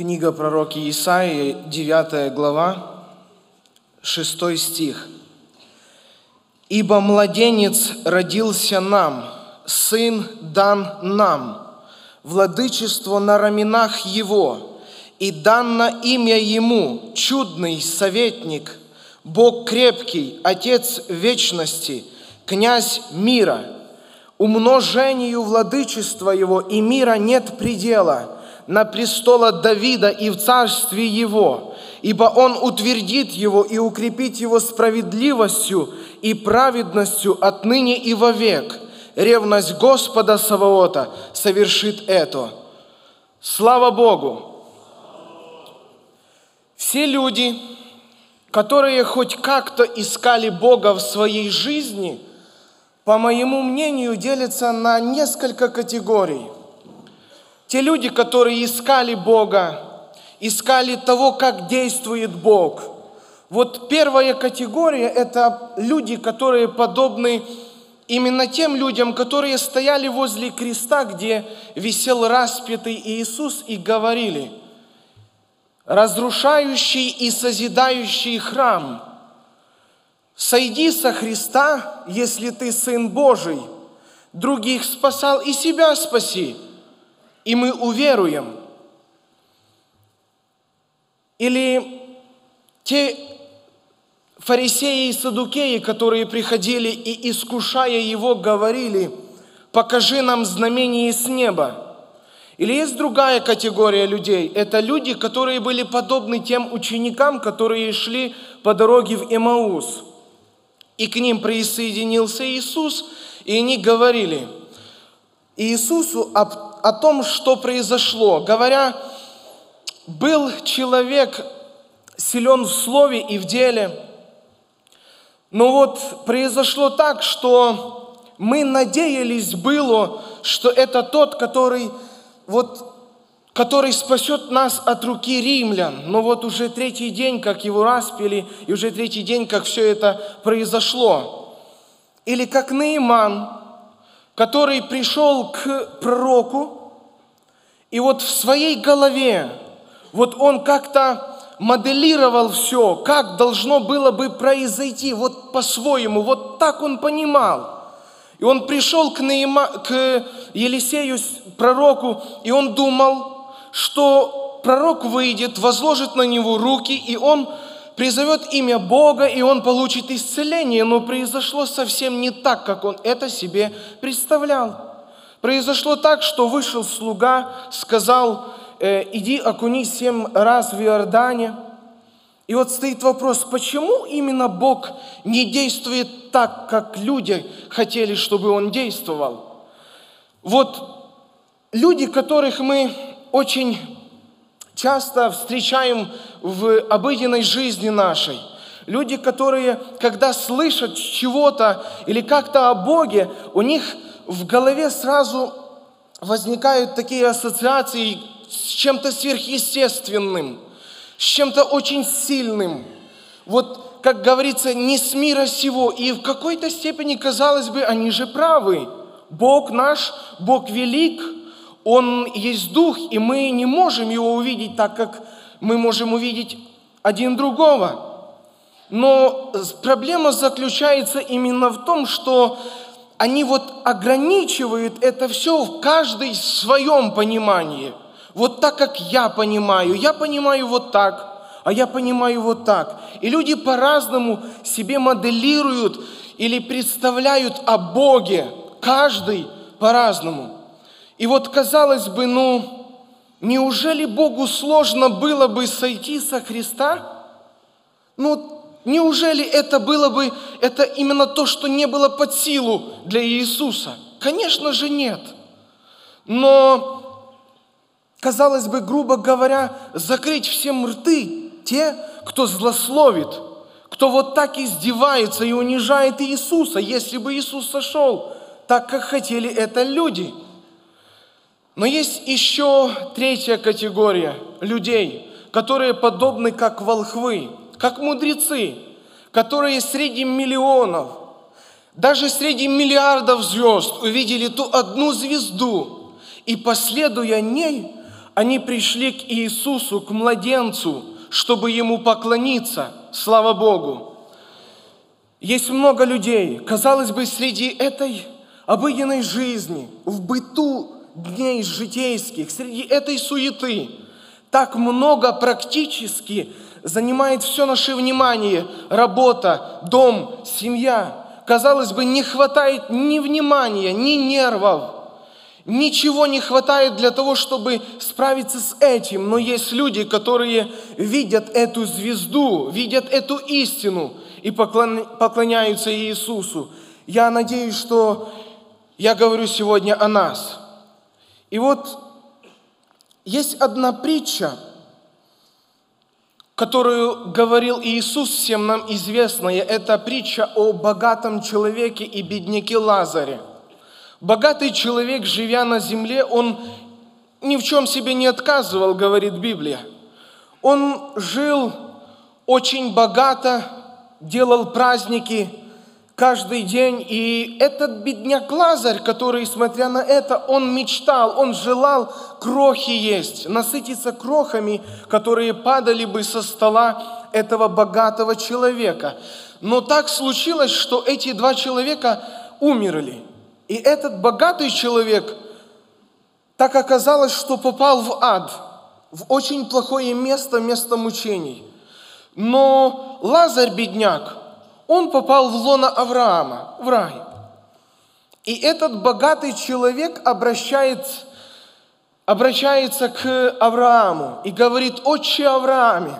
Книга пророка Исаии, 9 глава, 6 стих. «Ибо младенец родился нам, сын дан нам, владычество на раменах его, и данно имя ему, чудный советник, Бог крепкий, Отец вечности, князь мира. Умножению владычества его и мира нет предела» на престола Давида и в царстве его, ибо он утвердит его и укрепит его справедливостью и праведностью отныне и вовек. Ревность Господа Саваота совершит это. Слава Богу! Все люди, которые хоть как-то искали Бога в своей жизни, по моему мнению, делятся на несколько категорий – те люди, которые искали Бога, искали того, как действует Бог. Вот первая категория – это люди, которые подобны именно тем людям, которые стояли возле креста, где висел распятый Иисус, и говорили, разрушающий и созидающий храм, сойди со Христа, если ты Сын Божий, других спасал и себя спаси – и мы уверуем. Или те фарисеи и садукеи, которые приходили и, искушая его, говорили, покажи нам знамение с неба. Или есть другая категория людей. Это люди, которые были подобны тем ученикам, которые шли по дороге в Эмаус. И к ним присоединился Иисус, и они говорили Иисусу об о том, что произошло, говоря, был человек силен в слове и в деле, но вот произошло так, что мы надеялись было, что это тот, который вот который спасет нас от руки римлян. Но вот уже третий день, как его распили, и уже третий день, как все это произошло. Или как Наиман, который пришел к пророку, и вот в своей голове, вот он как-то моделировал все, как должно было бы произойти, вот по-своему, вот так он понимал. И он пришел к, Наима, к Елисею, пророку, и он думал, что пророк выйдет, возложит на него руки, и он призовет имя Бога, и он получит исцеление, но произошло совсем не так, как он это себе представлял. Произошло так, что вышел слуга, сказал, «Э, иди окунись семь раз в Иордане. И вот стоит вопрос, почему именно Бог не действует так, как люди хотели, чтобы Он действовал? Вот люди, которых мы очень часто встречаем в обыденной жизни нашей. Люди, которые, когда слышат чего-то или как-то о Боге, у них в голове сразу возникают такие ассоциации с чем-то сверхъестественным, с чем-то очень сильным. Вот, как говорится, не с мира сего. И в какой-то степени, казалось бы, они же правы. Бог наш, Бог велик – он есть Дух, и мы не можем Его увидеть так, как мы можем увидеть один другого. Но проблема заключается именно в том, что они вот ограничивают это все в каждой своем понимании. Вот так, как я понимаю. Я понимаю вот так, а я понимаю вот так. И люди по-разному себе моделируют или представляют о Боге. Каждый по-разному. И вот казалось бы, ну, неужели Богу сложно было бы сойти со Христа? Ну, неужели это было бы, это именно то, что не было под силу для Иисуса? Конечно же нет. Но, казалось бы, грубо говоря, закрыть всем рты те, кто злословит, кто вот так издевается и унижает Иисуса, если бы Иисус сошел, так как хотели это люди – но есть еще третья категория людей, которые подобны как волхвы, как мудрецы, которые среди миллионов, даже среди миллиардов звезд увидели ту одну звезду и, последуя ней, они пришли к Иисусу, к младенцу, чтобы ему поклониться. Слава Богу! Есть много людей, казалось бы, среди этой обыденной жизни, в быту дней житейских, среди этой суеты, так много практически занимает все наше внимание, работа, дом, семья. Казалось бы, не хватает ни внимания, ни нервов, ничего не хватает для того, чтобы справиться с этим. Но есть люди, которые видят эту звезду, видят эту истину – и поклоняются Иисусу. Я надеюсь, что я говорю сегодня о нас. И вот есть одна притча, которую говорил Иисус, всем нам известная. Это притча о богатом человеке и бедняке Лазаре. Богатый человек, живя на земле, он ни в чем себе не отказывал, говорит Библия. Он жил очень богато, делал праздники каждый день. И этот бедняк Лазарь, который, смотря на это, он мечтал, он желал крохи есть, насытиться крохами, которые падали бы со стола этого богатого человека. Но так случилось, что эти два человека умерли. И этот богатый человек, так оказалось, что попал в ад, в очень плохое место, место мучений – но Лазарь, бедняк, он попал в лоно Авраама, в рай. И этот богатый человек обращает, обращается к Аврааму и говорит, «Отче Аврааме,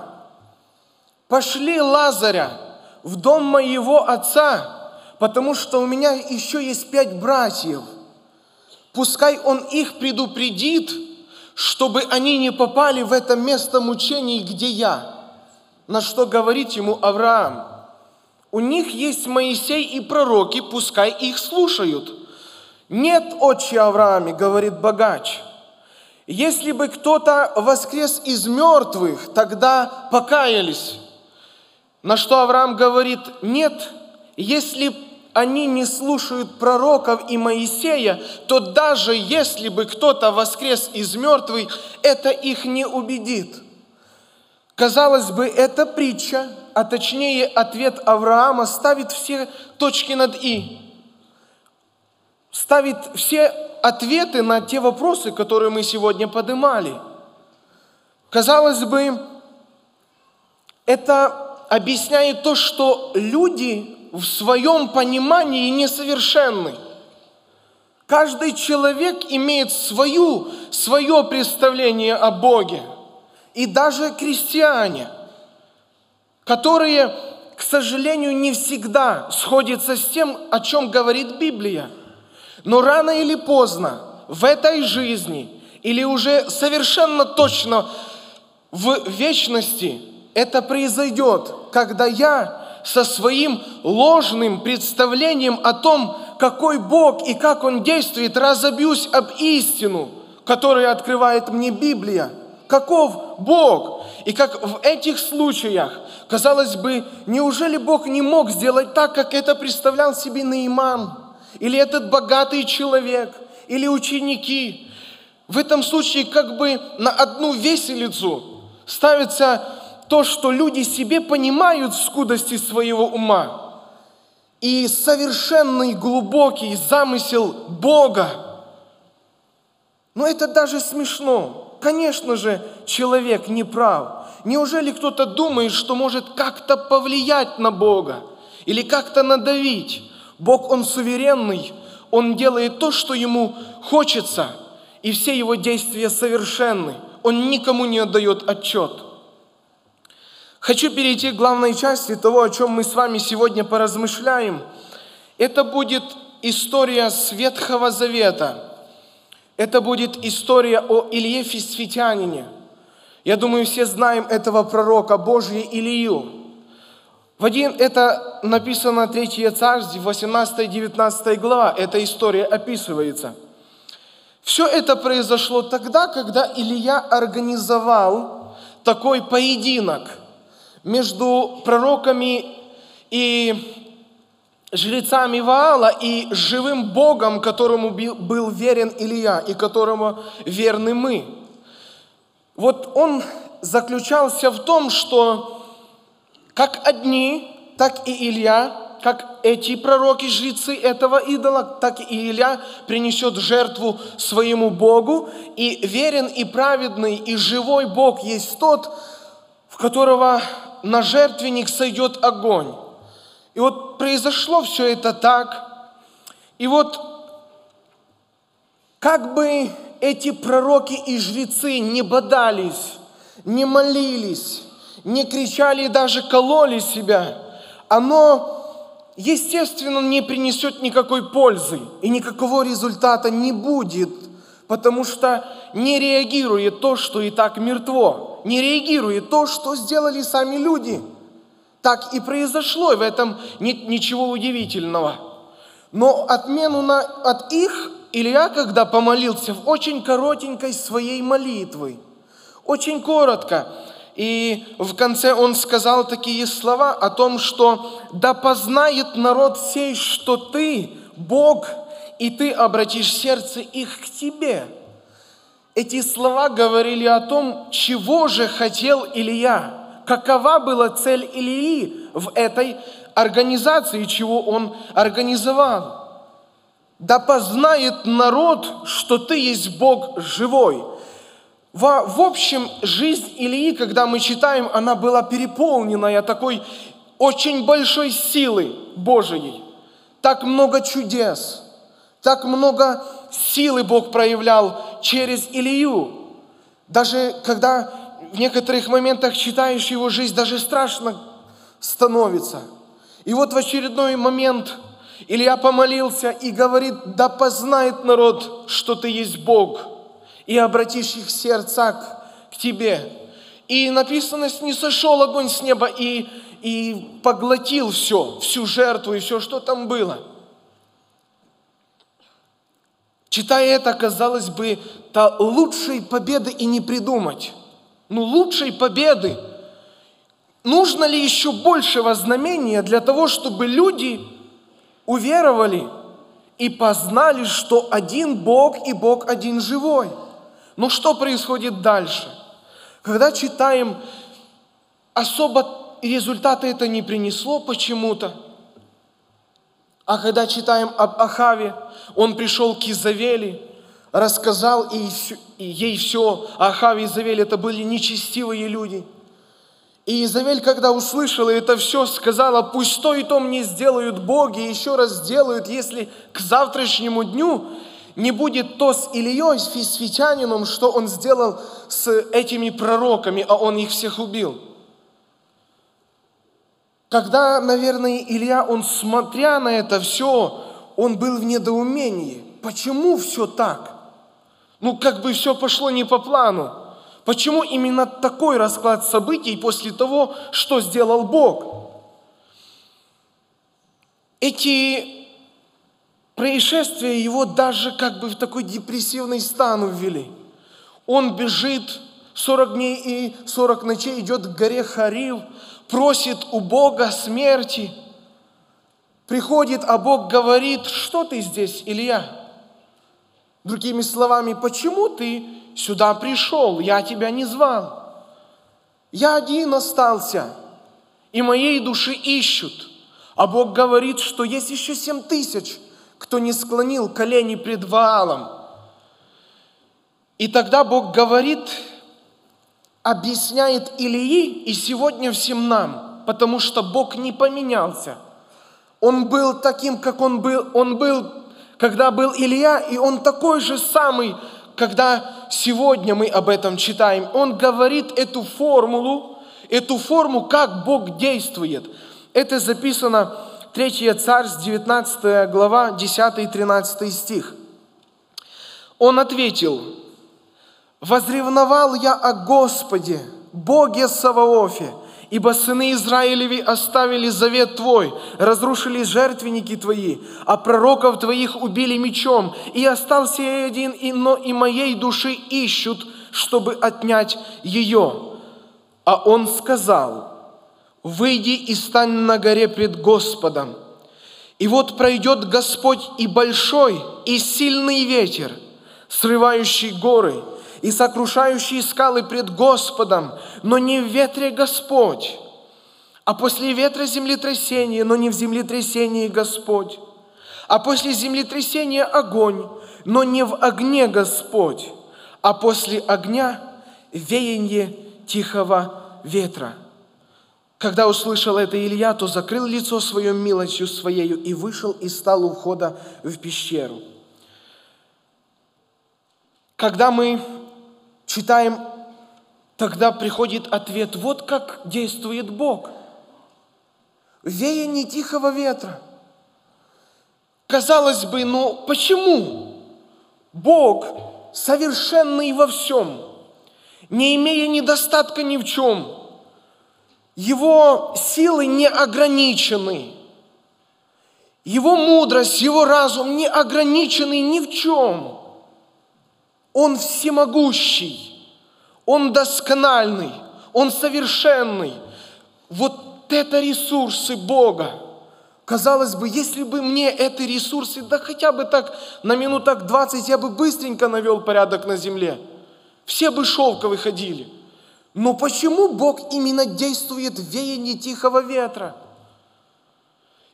пошли Лазаря в дом моего отца, потому что у меня еще есть пять братьев. Пускай он их предупредит, чтобы они не попали в это место мучений, где я». На что говорит ему Авраам? У них есть Моисей и пророки, пускай их слушают. Нет, отче Аврааме, говорит богач. Если бы кто-то воскрес из мертвых, тогда покаялись. На что Авраам говорит, нет, если они не слушают пророков и Моисея, то даже если бы кто-то воскрес из мертвых, это их не убедит. Казалось бы, эта притча, а точнее ответ Авраама, ставит все точки над «и». Ставит все ответы на те вопросы, которые мы сегодня поднимали. Казалось бы, это объясняет то, что люди в своем понимании несовершенны. Каждый человек имеет свою, свое представление о Боге – и даже крестьяне, которые, к сожалению, не всегда сходятся с тем, о чем говорит Библия. Но рано или поздно в этой жизни или уже совершенно точно в вечности это произойдет, когда я со своим ложным представлением о том, какой Бог и как Он действует, разобьюсь об истину, которую открывает мне Библия – каков Бог. И как в этих случаях, казалось бы, неужели Бог не мог сделать так, как это представлял себе Наиман, или этот богатый человек, или ученики. В этом случае как бы на одну веселицу ставится то, что люди себе понимают скудости своего ума. И совершенный глубокий замысел Бога. Но это даже смешно конечно же, человек не прав. Неужели кто-то думает, что может как-то повлиять на Бога или как-то надавить? Бог, Он суверенный, Он делает то, что Ему хочется, и все Его действия совершенны. Он никому не отдает отчет. Хочу перейти к главной части того, о чем мы с вами сегодня поразмышляем. Это будет история Светхого Завета – это будет история о Илье Фисфитянине. Я думаю, все знаем этого пророка Божьего Илью. В один, это написано 3 царств, 18-19 глава, эта история описывается. Все это произошло тогда, когда Илья организовал такой поединок между пророками и жрецами Ваала и живым Богом, которому был верен Илья и которому верны мы. вот он заключался в том, что как одни, так и Илья, как эти пророки, жрецы этого идола, так и Илья принесет жертву своему Богу. И верен и праведный и живой Бог есть тот, в которого на жертвенник сойдет огонь. И вот произошло все это так. И вот как бы эти пророки и жрецы не бодались, не молились, не кричали и даже кололи себя, оно, естественно, не принесет никакой пользы и никакого результата не будет, потому что не реагирует то, что и так мертво, не реагирует то, что сделали сами люди. Так и произошло, и в этом нет ничего удивительного. Но отмену на, от их Илья, когда помолился в очень коротенькой своей молитвы, очень коротко, и в конце он сказал такие слова о том, что «Да познает народ сей, что ты, Бог, и ты обратишь сердце их к тебе». Эти слова говорили о том, чего же хотел Илья, какова была цель Илии в этой организации, чего он организовал да познает народ, что ты есть Бог живой. В, в общем, жизнь Илии, когда мы читаем, она была переполненная такой очень большой силы Божией. Так много чудес, так много силы Бог проявлял через Илию. Даже когда в некоторых моментах читаешь его жизнь, даже страшно становится. И вот в очередной момент – Илья помолился и говорит, да познает народ, что ты есть Бог, и обратишь их сердца к, к тебе. И написано, не сошел огонь с неба и, и поглотил все, всю жертву и все, что там было. Читая это, казалось бы, то лучшей победы и не придумать. Ну, лучшей победы. Нужно ли еще большего знамения для того, чтобы люди уверовали и познали, что один Бог и Бог один живой. Но что происходит дальше? Когда читаем, особо результаты это не принесло почему-то. А когда читаем об Ахаве, он пришел к Изавели, рассказал ей все. А Ахав и Изавель это были нечестивые люди – и Изавель, когда услышала это все, сказала, пусть то и то мне сделают боги, еще раз сделают, если к завтрашнему дню не будет то с Ильей, с фисфитянином, что он сделал с этими пророками, а он их всех убил. Когда, наверное, Илья, он смотря на это все, он был в недоумении. Почему все так? Ну, как бы все пошло не по плану. Почему именно такой расклад событий после того, что сделал Бог? Эти происшествия его даже как бы в такой депрессивный стан ввели. Он бежит 40 дней и 40 ночей, идет к горе Харив, просит у Бога смерти. Приходит, а Бог говорит, что ты здесь, Илья? Другими словами, почему ты сюда пришел, я тебя не звал. Я один остался, и моей души ищут. А Бог говорит, что есть еще семь тысяч, кто не склонил колени пред Ваалом. И тогда Бог говорит, объясняет Илии и сегодня всем нам, потому что Бог не поменялся. Он был таким, как он был. Он был, когда был Илья, и он такой же самый, когда сегодня мы об этом читаем, он говорит эту формулу, эту форму, как Бог действует. Это записано 3 Царств, 19 глава, 10 и 13 стих. Он ответил, «Возревновал я о Господе, Боге Саваофе, Ибо сыны Израилеви оставили завет Твой, разрушили жертвенники Твои, а пророков Твоих убили мечом, и остался я один, и, но и моей души ищут, чтобы отнять ее. А он сказал, выйди и стань на горе пред Господом. И вот пройдет Господь и большой, и сильный ветер, срывающий горы, и сокрушающие скалы пред Господом, но не в ветре Господь. А после ветра землетрясение, но не в землетрясении Господь. А после землетрясения огонь, но не в огне Господь. А после огня веяние тихого ветра. Когда услышал это Илья, то закрыл лицо своем милостью своею и вышел и стал у входа в пещеру. Когда мы читаем, тогда приходит ответ, вот как действует Бог. Веяние тихого ветра. Казалось бы, но почему Бог совершенный во всем, не имея недостатка ни в чем – его силы не ограничены. Его мудрость, его разум не ограничены ни в чем. Он всемогущий, он доскональный, он совершенный. Вот это ресурсы Бога. Казалось бы, если бы мне эти ресурсы, да хотя бы так на минутах 20 я бы быстренько навел порядок на земле. Все бы шелка выходили – но почему Бог именно действует в веянии тихого ветра?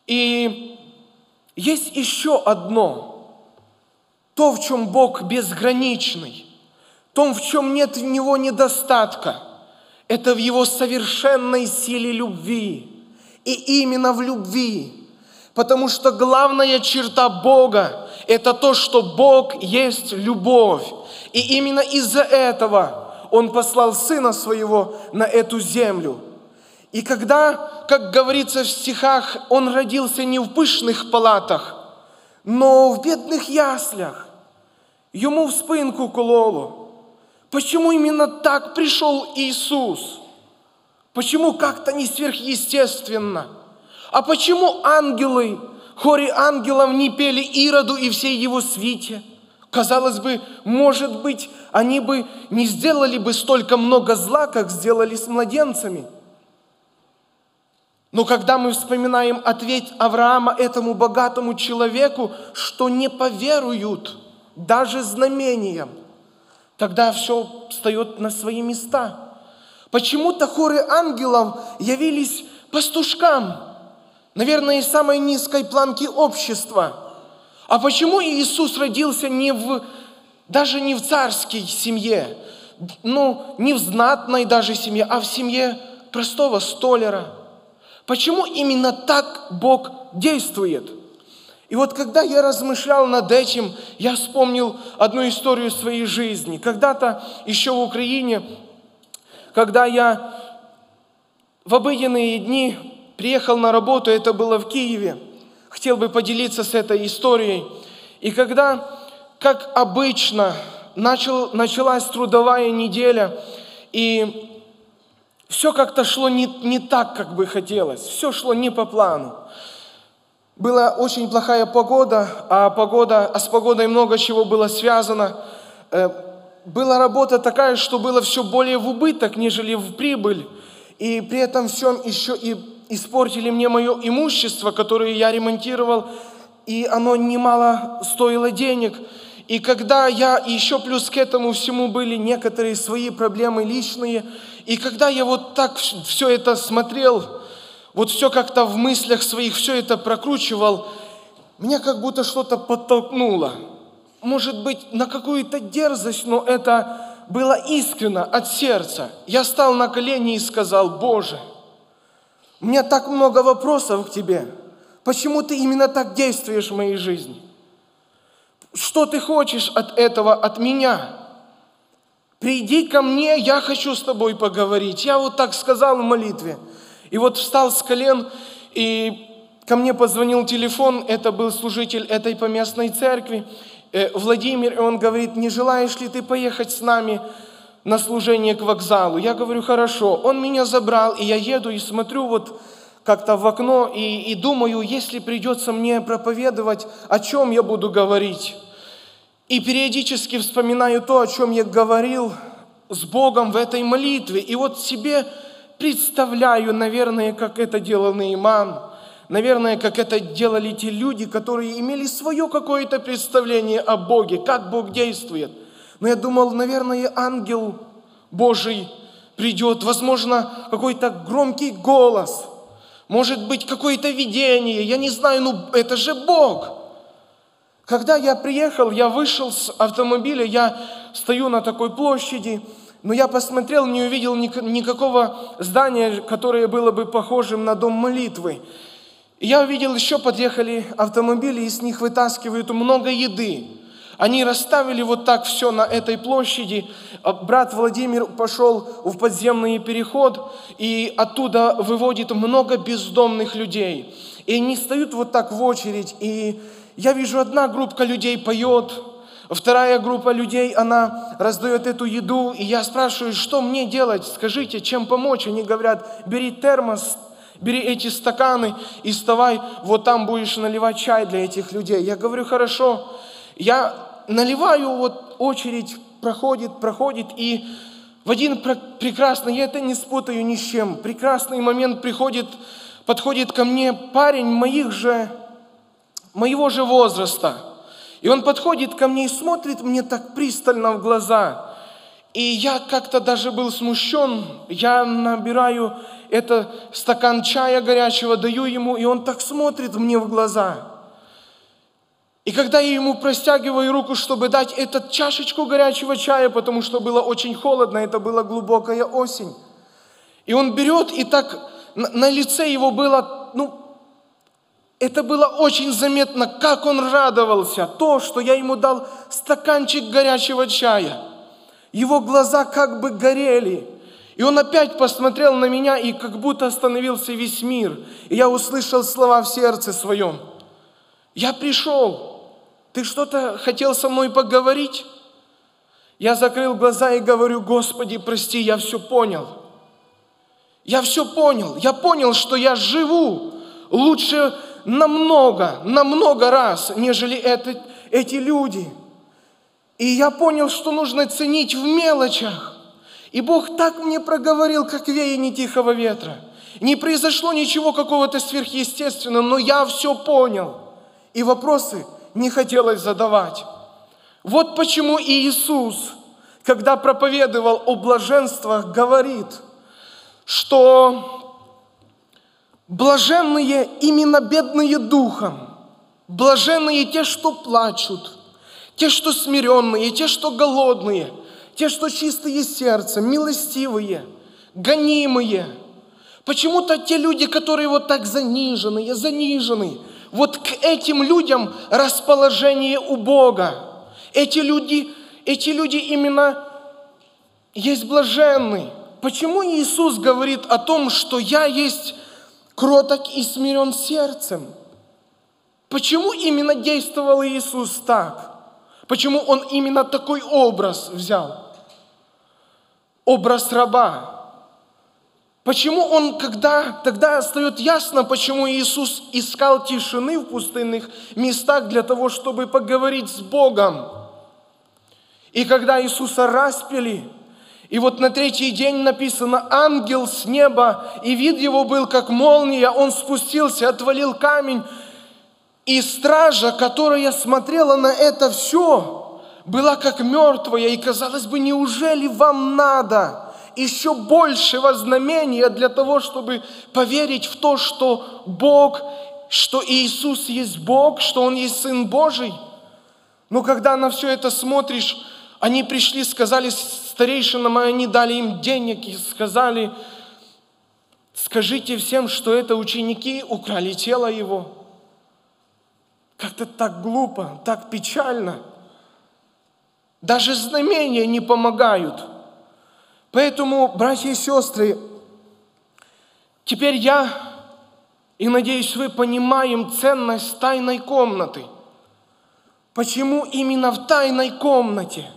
И есть еще одно, то, в чем Бог безграничный, том, в чем нет в Него недостатка, это в Его совершенной силе любви. И именно в любви. Потому что главная черта Бога – это то, что Бог есть любовь. И именно из-за этого – он послал Сына Своего на эту землю. И когда, как говорится в стихах, Он родился не в пышных палатах, но в бедных яслях, Ему в спинку кололо. Почему именно так пришел Иисус? Почему как-то не сверхъестественно? А почему ангелы, хоре ангелов не пели Ироду и всей его свите? Казалось бы, может быть, они бы не сделали бы столько много зла, как сделали с младенцами. Но когда мы вспоминаем ответ Авраама этому богатому человеку, что не поверуют даже знамениям, тогда все встает на свои места. Почему-то хоры ангелов явились пастушкам, наверное, из самой низкой планки общества – а почему Иисус родился не в, даже не в царской семье, ну, не в знатной даже семье, а в семье простого столяра? Почему именно так Бог действует? И вот когда я размышлял над этим, я вспомнил одну историю своей жизни. Когда-то еще в Украине, когда я в обыденные дни приехал на работу, это было в Киеве – хотел бы поделиться с этой историей. И когда, как обычно, начал, началась трудовая неделя, и все как-то шло не, не так, как бы хотелось, все шло не по плану. Была очень плохая погода, а, погода, а с погодой много чего было связано. Э, была работа такая, что было все более в убыток, нежели в прибыль. И при этом всем еще и испортили мне мое имущество, которое я ремонтировал, и оно немало стоило денег. И когда я, еще плюс к этому всему были некоторые свои проблемы личные, и когда я вот так все это смотрел, вот все как-то в мыслях своих все это прокручивал, меня как будто что-то подтолкнуло. Может быть, на какую-то дерзость, но это было искренно от сердца. Я стал на колени и сказал, Боже, у меня так много вопросов к тебе. Почему ты именно так действуешь в моей жизни? Что ты хочешь от этого, от меня? Приди ко мне, я хочу с тобой поговорить. Я вот так сказал в молитве. И вот встал с колен, и ко мне позвонил телефон, это был служитель этой поместной церкви, э, Владимир, и он говорит, не желаешь ли ты поехать с нами на служение к вокзалу. Я говорю, хорошо. Он меня забрал, и я еду и смотрю вот как-то в окно и, и думаю, если придется мне проповедовать, о чем я буду говорить. И периодически вспоминаю то, о чем я говорил с Богом в этой молитве. И вот себе представляю, наверное, как это делал Нейман, наверное, как это делали те люди, которые имели свое какое-то представление о Боге, как Бог действует – Но я думал, наверное, ангел Божий придет, возможно, какой-то громкий голос, может быть, какое-то видение, я не знаю, ну это же Бог. Когда я приехал, я вышел с автомобиля, я стою на такой площади, но я посмотрел, не увидел никакого здания, которое было бы похожим на дом молитвы. Я увидел, еще подъехали автомобили, и с них вытаскивают много еды. Они расставили вот так все на этой площади. А брат Владимир пошел в подземный переход и оттуда выводит много бездомных людей. И они стоят вот так в очередь. И я вижу, одна группа людей поет, вторая группа людей, она раздает эту еду. И я спрашиваю, что мне делать? Скажите, чем помочь? Они говорят, бери термос, бери эти стаканы и вставай, вот там будешь наливать чай для этих людей. Я говорю, хорошо. Я наливаю, вот очередь проходит, проходит, и в один прекрасный, я это не спутаю ни с чем, прекрасный момент приходит, подходит ко мне парень моих же, моего же возраста. И он подходит ко мне и смотрит мне так пристально в глаза. И я как-то даже был смущен. Я набираю это стакан чая горячего, даю ему, и он так смотрит мне в глаза. И когда я ему простягиваю руку, чтобы дать эту чашечку горячего чая, потому что было очень холодно, это была глубокая осень. И он берет, и так на лице его было, ну, это было очень заметно, как он радовался, то, что я ему дал стаканчик горячего чая. Его глаза как бы горели. И он опять посмотрел на меня, и как будто остановился весь мир. И я услышал слова в сердце своем. Я пришел, ты что-то хотел со мной поговорить? Я закрыл глаза и говорю, Господи, прости, я все понял. Я все понял. Я понял, что я живу лучше намного, намного раз, нежели это, эти люди. И я понял, что нужно ценить в мелочах. И Бог так мне проговорил, как веяние тихого ветра. Не произошло ничего какого-то сверхъестественного, но я все понял. И вопросы не хотелось задавать. Вот почему Иисус, когда проповедовал о блаженствах, говорит, что блаженные именно бедные духом, блаженные те, что плачут, те, что смиренные, те, что голодные, те, что чистые сердцем, милостивые, гонимые. Почему-то те люди, которые вот так заниженные, заниженные, вот к этим людям расположение у Бога. Эти люди, эти люди именно есть блаженны. Почему Иисус говорит о том, что я есть кроток и смирен сердцем? Почему именно действовал Иисус так? Почему Он именно такой образ взял? Образ раба. Почему он, когда, тогда стает ясно, почему Иисус искал тишины в пустынных местах для того, чтобы поговорить с Богом. И когда Иисуса распили, и вот на третий день написано, ангел с неба, и вид его был как молния, он спустился, отвалил камень, и стража, которая смотрела на это все, была как мертвая, и казалось бы, неужели вам надо – еще большего знамения для того, чтобы поверить в то, что Бог, что Иисус есть Бог, что Он есть Сын Божий. Но когда на все это смотришь, они пришли, сказали старейшинам, и они дали им денег и сказали, скажите всем, что это ученики украли тело его. Как-то так глупо, так печально. Даже знамения не помогают – Поэтому, братья и сестры, теперь я и надеюсь, вы понимаем ценность тайной комнаты. Почему именно в тайной комнате?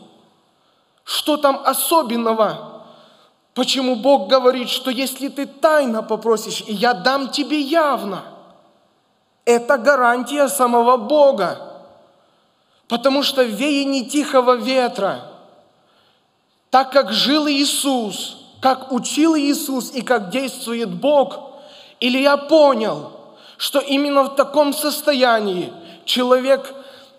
Что там особенного? Почему Бог говорит, что если ты тайно попросишь, и я дам тебе явно? Это гарантия самого Бога. Потому что в веянии тихого ветра – так как жил Иисус, как учил Иисус и как действует Бог, или я понял, что именно в таком состоянии человек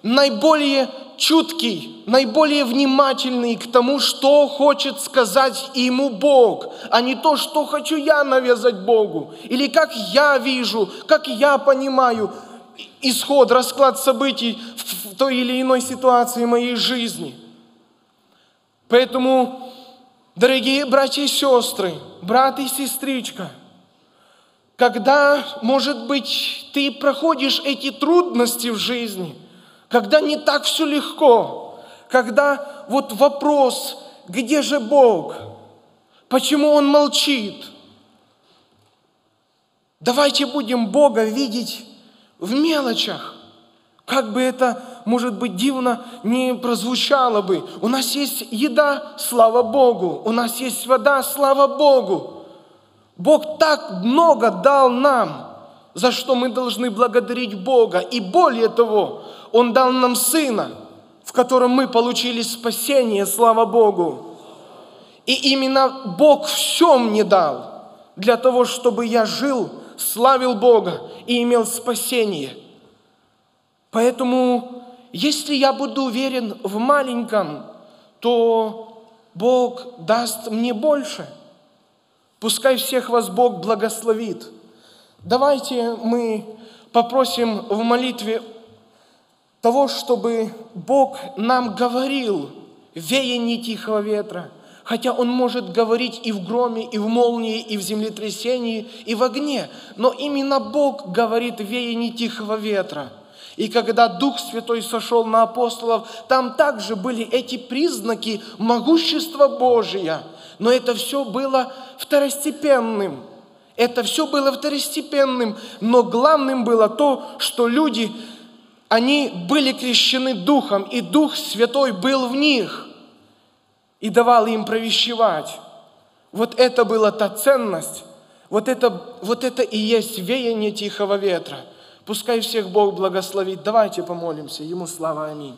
наиболее чуткий, наиболее внимательный к тому, что хочет сказать ему Бог, а не то, что хочу я навязать Богу, или как я вижу, как я понимаю исход, расклад событий в той или иной ситуации моей жизни. Поэтому, дорогие братья и сестры, брат и сестричка, когда, может быть, ты проходишь эти трудности в жизни – когда не так все легко, когда вот вопрос, где же Бог, почему Он молчит. Давайте будем Бога видеть в мелочах. Как бы это, может быть, дивно не прозвучало бы. У нас есть еда, слава Богу. У нас есть вода, слава Богу. Бог так много дал нам – за что мы должны благодарить Бога. И более того, Он дал нам Сына, в котором мы получили спасение, слава Богу. И именно Бог все мне дал для того, чтобы я жил, славил Бога и имел спасение. Поэтому, если я буду уверен в маленьком, то Бог даст мне больше. Пускай всех вас Бог благословит – Давайте мы попросим в молитве того, чтобы Бог нам говорил веяние тихого ветра, хотя Он может говорить и в громе, и в молнии, и в землетрясении, и в огне, но именно Бог говорит веяние тихого ветра. И когда Дух Святой сошел на апостолов, там также были эти признаки могущества Божия, но это все было второстепенным – это все было второстепенным, но главным было то, что люди, они были крещены Духом, и Дух Святой был в них и давал им провещевать. Вот это была та ценность, вот это, вот это и есть веяние тихого ветра. Пускай всех Бог благословит. Давайте помолимся. Ему слава. Аминь.